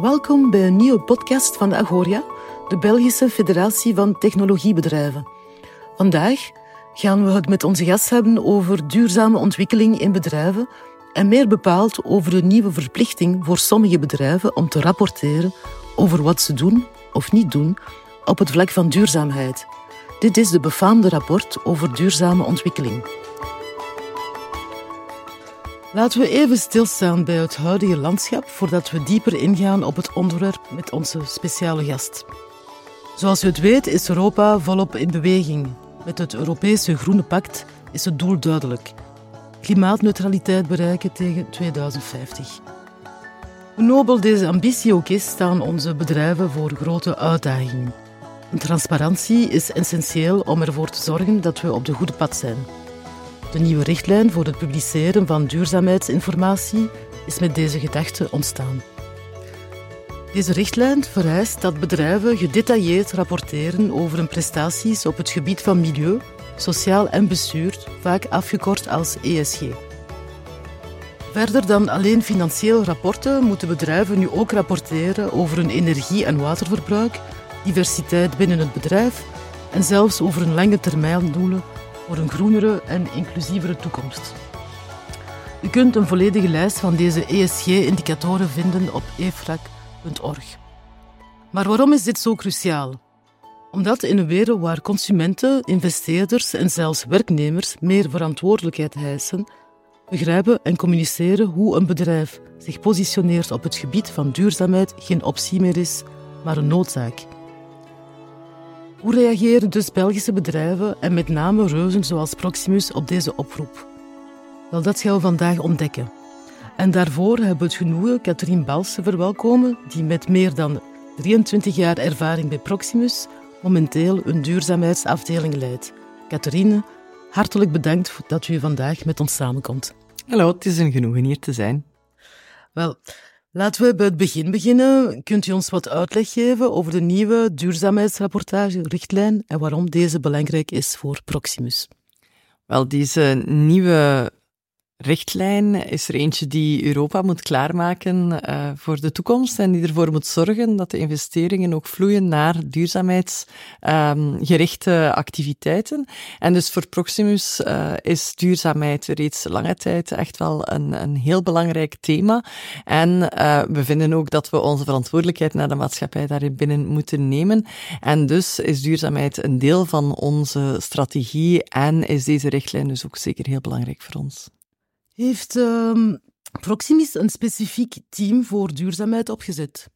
Welkom bij een nieuwe podcast van de Agoria, de Belgische Federatie van Technologiebedrijven. Vandaag gaan we het met onze gast hebben over duurzame ontwikkeling in bedrijven en meer bepaald over de nieuwe verplichting voor sommige bedrijven om te rapporteren over wat ze doen of niet doen op het vlak van duurzaamheid. Dit is de befaamde rapport over duurzame ontwikkeling. Laten we even stilstaan bij het huidige landschap voordat we dieper ingaan op het onderwerp met onze speciale gast. Zoals u het weet is Europa volop in beweging. Met het Europese Groene Pact is het doel duidelijk. Klimaatneutraliteit bereiken tegen 2050. Hoe nobel deze ambitie ook is, staan onze bedrijven voor grote uitdagingen. transparantie is essentieel om ervoor te zorgen dat we op de goede pad zijn. De nieuwe richtlijn voor het publiceren van duurzaamheidsinformatie is met deze gedachte ontstaan. Deze richtlijn vereist dat bedrijven gedetailleerd rapporteren over hun prestaties op het gebied van milieu, sociaal en bestuur, vaak afgekort als ESG. Verder dan alleen financiële rapporten moeten bedrijven nu ook rapporteren over hun energie- en waterverbruik, diversiteit binnen het bedrijf en zelfs over hun lange termijn doelen voor een groenere en inclusievere toekomst. U kunt een volledige lijst van deze ESG-indicatoren vinden op efrac.org. Maar waarom is dit zo cruciaal? Omdat in een wereld waar consumenten, investeerders en zelfs werknemers meer verantwoordelijkheid hijsen, begrijpen en communiceren hoe een bedrijf zich positioneert op het gebied van duurzaamheid geen optie meer is, maar een noodzaak. Hoe reageren dus Belgische bedrijven en met name reuzen zoals Proximus op deze oproep? Wel, dat gaan we vandaag ontdekken. En daarvoor hebben we het genoegen Katrien Bals te verwelkomen, die met meer dan 23 jaar ervaring bij Proximus momenteel een duurzaamheidsafdeling leidt. Catherine, hartelijk bedankt dat u vandaag met ons samenkomt. Hallo, het is een genoegen hier te zijn. Wel, Laten we bij het begin beginnen. Kunt u ons wat uitleg geven over de nieuwe duurzaamheidsrapportage-richtlijn en waarom deze belangrijk is voor Proximus? Wel, deze nieuwe richtlijn is er eentje die Europa moet klaarmaken uh, voor de toekomst en die ervoor moet zorgen dat de investeringen ook vloeien naar duurzaamheidsgerichte um, activiteiten. En dus voor Proximus uh, is duurzaamheid reeds lange tijd echt wel een, een heel belangrijk thema. En uh, we vinden ook dat we onze verantwoordelijkheid naar de maatschappij daarin binnen moeten nemen. En dus is duurzaamheid een deel van onze strategie en is deze richtlijn dus ook zeker heel belangrijk voor ons. Heeft um, Proximus een specifiek team voor duurzaamheid opgezet?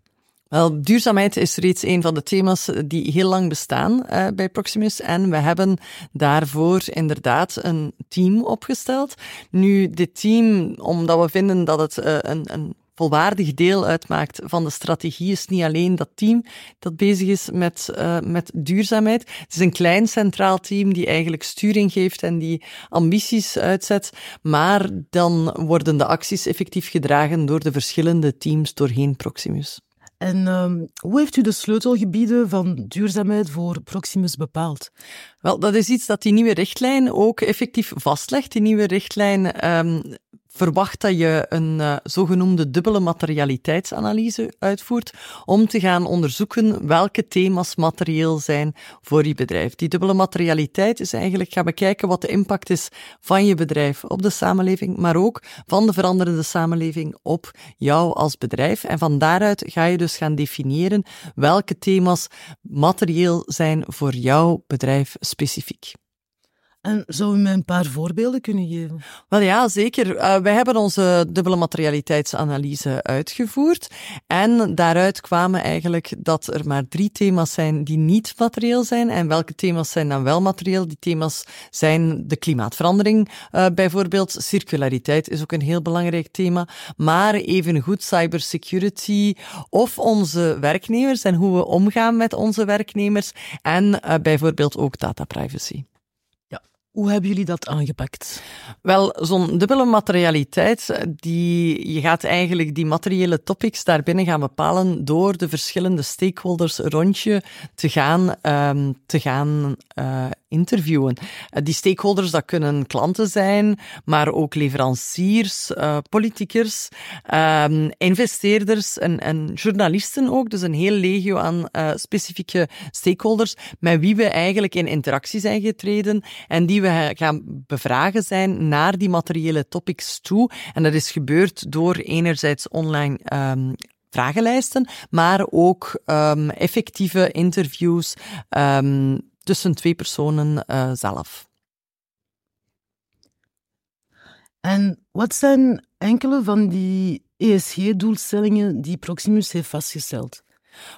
Wel, duurzaamheid is reeds een van de thema's die heel lang bestaan uh, bij Proximus. En we hebben daarvoor inderdaad een team opgesteld. Nu, dit team, omdat we vinden dat het uh, een, een volwaardig deel uitmaakt van de strategie, is niet alleen dat team dat bezig is met, uh, met duurzaamheid. Het is een klein centraal team die eigenlijk sturing geeft en die ambities uitzet, maar dan worden de acties effectief gedragen door de verschillende teams doorheen Proximus. En um, hoe heeft u de sleutelgebieden van duurzaamheid voor Proximus bepaald? Wel, dat is iets dat die nieuwe richtlijn ook effectief vastlegt. Die nieuwe richtlijn um, verwacht dat je een uh, zogenoemde dubbele materialiteitsanalyse uitvoert om te gaan onderzoeken welke thema's materieel zijn voor je bedrijf. Die dubbele materialiteit is eigenlijk gaan bekijken wat de impact is van je bedrijf op de samenleving, maar ook van de veranderende samenleving op jou als bedrijf. En van daaruit ga je dus gaan definiëren welke thema's materieel zijn voor jouw bedrijf specifiek. En zou u mij een paar voorbeelden kunnen geven? Wel ja, zeker. Uh, wij hebben onze dubbele materialiteitsanalyse uitgevoerd. En daaruit kwamen eigenlijk dat er maar drie thema's zijn die niet materieel zijn. En welke thema's zijn dan wel materieel? Die thema's zijn de klimaatverandering uh, bijvoorbeeld. Circulariteit is ook een heel belangrijk thema. Maar evengoed cybersecurity of onze werknemers en hoe we omgaan met onze werknemers. En uh, bijvoorbeeld ook data privacy. Hoe hebben jullie dat aangepakt? Wel, zo'n dubbele materialiteit, die, je gaat eigenlijk die materiële topics daarbinnen gaan bepalen door de verschillende stakeholders rondje te gaan, um, te gaan uh, interviewen. Uh, die stakeholders, dat kunnen klanten zijn, maar ook leveranciers, uh, investeerders en, en, journalisten ook. Dus een heel legio aan specifieke stakeholders met wie we eigenlijk in interactie zijn getreden en die we we gaan bevragen zijn naar die materiële topics toe. En dat is gebeurd door enerzijds online um, vragenlijsten, maar ook um, effectieve interviews um, tussen twee personen uh, zelf. En wat zijn enkele van die ESG-doelstellingen die Proximus heeft vastgesteld?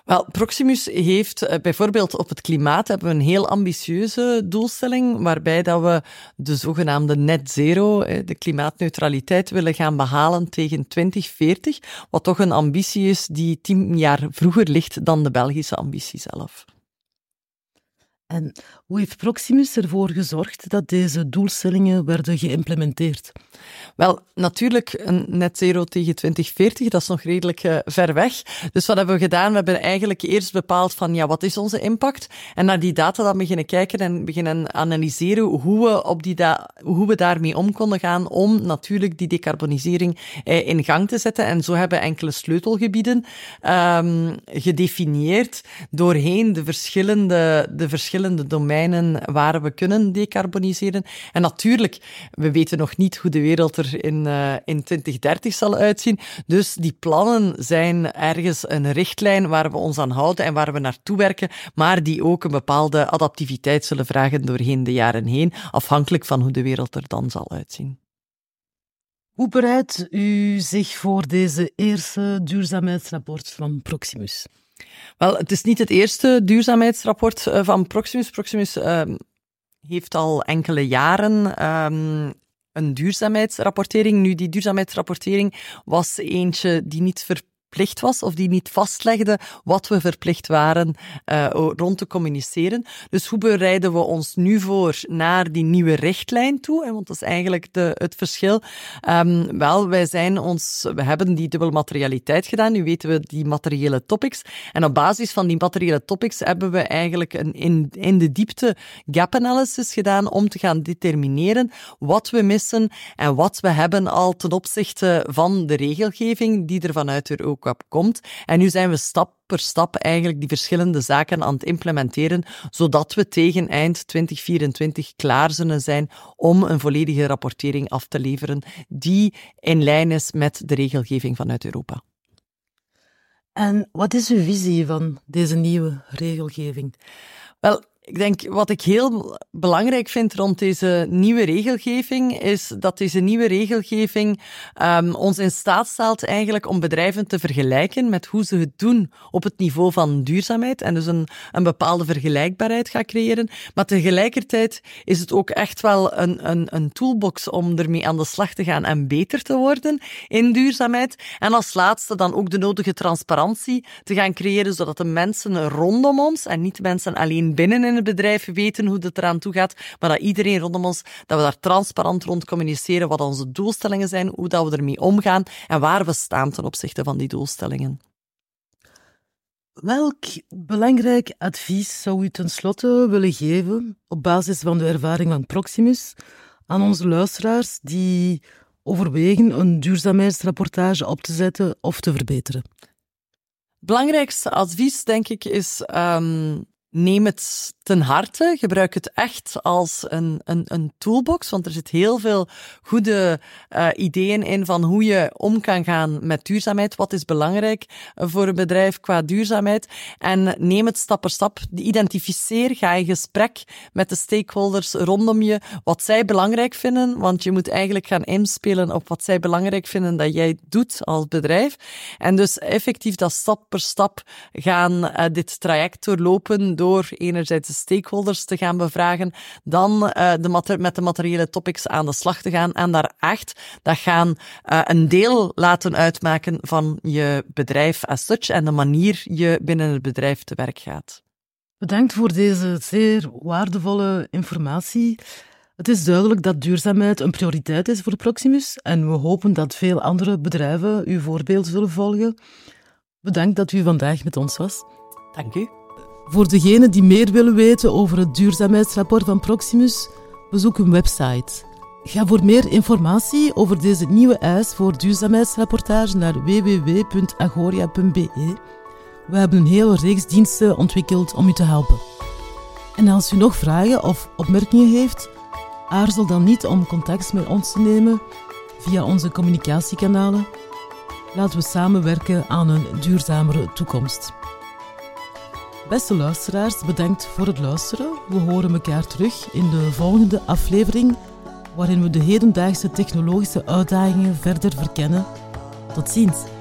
Wel, Proximus heeft eh, bijvoorbeeld op het klimaat hebben we een heel ambitieuze doelstelling, waarbij dat we de zogenaamde net zero, eh, de klimaatneutraliteit, willen gaan behalen tegen 2040, wat toch een ambitie is die tien jaar vroeger ligt dan de Belgische ambitie zelf. En hoe heeft Proximus ervoor gezorgd dat deze doelstellingen werden geïmplementeerd? Wel, natuurlijk een net zero tegen 2040, dat is nog redelijk uh, ver weg. Dus wat hebben we gedaan? We hebben eigenlijk eerst bepaald van, ja, wat is onze impact? En naar die data dan beginnen kijken en beginnen analyseren hoe we, op die hoe we daarmee om konden gaan om natuurlijk die decarbonisering eh, in gang te zetten. En zo hebben enkele sleutelgebieden um, gedefinieerd doorheen de verschillende, de verschillende domeinen waar we kunnen decarboniseren. En natuurlijk, we weten nog niet hoe de wereld er in, uh, in 2030 zal uitzien. Dus die plannen zijn ergens een richtlijn waar we ons aan houden en waar we naartoe werken, maar die ook een bepaalde adaptiviteit zullen vragen doorheen de jaren heen, afhankelijk van hoe de wereld er dan zal uitzien. Hoe bereidt u zich voor deze eerste duurzaamheidsrapport van Proximus? Wel, het is niet het eerste duurzaamheidsrapport eh, van Proximus. Proximus uh, heeft al enkele jaren um, een duurzaamheidsrapportering. Nu, die duurzaamheidsrapportering was eentje die niet ver verplicht was of die niet vastlegde wat we verplicht waren uh, rond te communiceren. Dus hoe bereiden we ons nu voor naar die nieuwe richtlijn toe? Want dat is eigenlijk de, het verschil. Um, wel, wij zijn ons, we hebben die dubbele materialiteit gedaan. Nu weten we die materiële topics. En op basis van die materiële topics hebben we eigenlijk een in, in de diepte gap analysis gedaan om te gaan determineren wat we missen en wat we hebben al ten opzichte van de regelgeving die er vanuit er komt. En nu zijn we stap per stap eigenlijk die verschillende zaken aan het implementeren, zodat we tegen eind 2024 klaar zullen zijn om een volledige rapportering af te leveren die in lijn is met de regelgeving vanuit Europa. En wat is uw visie van deze nieuwe regelgeving? Wel, ik denk wat ik heel belangrijk vind rond deze nieuwe regelgeving is dat deze nieuwe regelgeving um, ons in staat stelt eigenlijk om bedrijven te vergelijken met hoe ze het doen op het niveau van duurzaamheid en dus een, een bepaalde vergelijkbaarheid gaat creëren. Maar tegelijkertijd is het ook echt wel een, een, een toolbox om ermee aan de slag te gaan en beter te worden in duurzaamheid. En als laatste dan ook de nodige transparantie te gaan creëren zodat de mensen rondom ons en niet mensen alleen binnen in bedrijf weten hoe het eraan toe gaat, maar dat iedereen rondom ons, dat we daar transparant rond communiceren wat onze doelstellingen zijn, hoe dat we ermee omgaan en waar we staan ten opzichte van die doelstellingen. Welk belangrijk advies zou u tenslotte willen geven op basis van de ervaring van Proximus aan onze luisteraars die overwegen een duurzaamheidsrapportage op te zetten of te verbeteren? Belangrijkste advies, denk ik, is um, neem het ten harte. Gebruik het echt als een, een, een toolbox, want er zit heel veel goede uh, ideeën in van hoe je om kan gaan met duurzaamheid. Wat is belangrijk voor een bedrijf qua duurzaamheid? En neem het stap per stap. Identificeer, ga in gesprek met de stakeholders rondom je, wat zij belangrijk vinden, want je moet eigenlijk gaan inspelen op wat zij belangrijk vinden dat jij doet als bedrijf. En dus effectief dat stap per stap gaan uh, dit traject doorlopen door enerzijds de stakeholders te gaan bevragen, dan uh, de met de materiële topics aan de slag te gaan en daar echt dat gaan uh, een deel laten uitmaken van je bedrijf as such en de manier je binnen het bedrijf te werk gaat. Bedankt voor deze zeer waardevolle informatie. Het is duidelijk dat duurzaamheid een prioriteit is voor Proximus en we hopen dat veel andere bedrijven uw voorbeeld zullen volgen. Bedankt dat u vandaag met ons was. Dank u. Voor degenen die meer willen weten over het duurzaamheidsrapport van Proximus, bezoek hun website. Ga voor meer informatie over deze nieuwe eis voor duurzaamheidsrapportage naar www.agoria.be. We hebben een hele reeks diensten ontwikkeld om u te helpen. En als u nog vragen of opmerkingen heeft, aarzel dan niet om contact met ons te nemen via onze communicatiekanalen. Laten we samenwerken aan een duurzamere toekomst. Beste luisteraars, bedankt voor het luisteren. We horen elkaar terug in de volgende aflevering, waarin we de hedendaagse technologische uitdagingen verder verkennen. Tot ziens!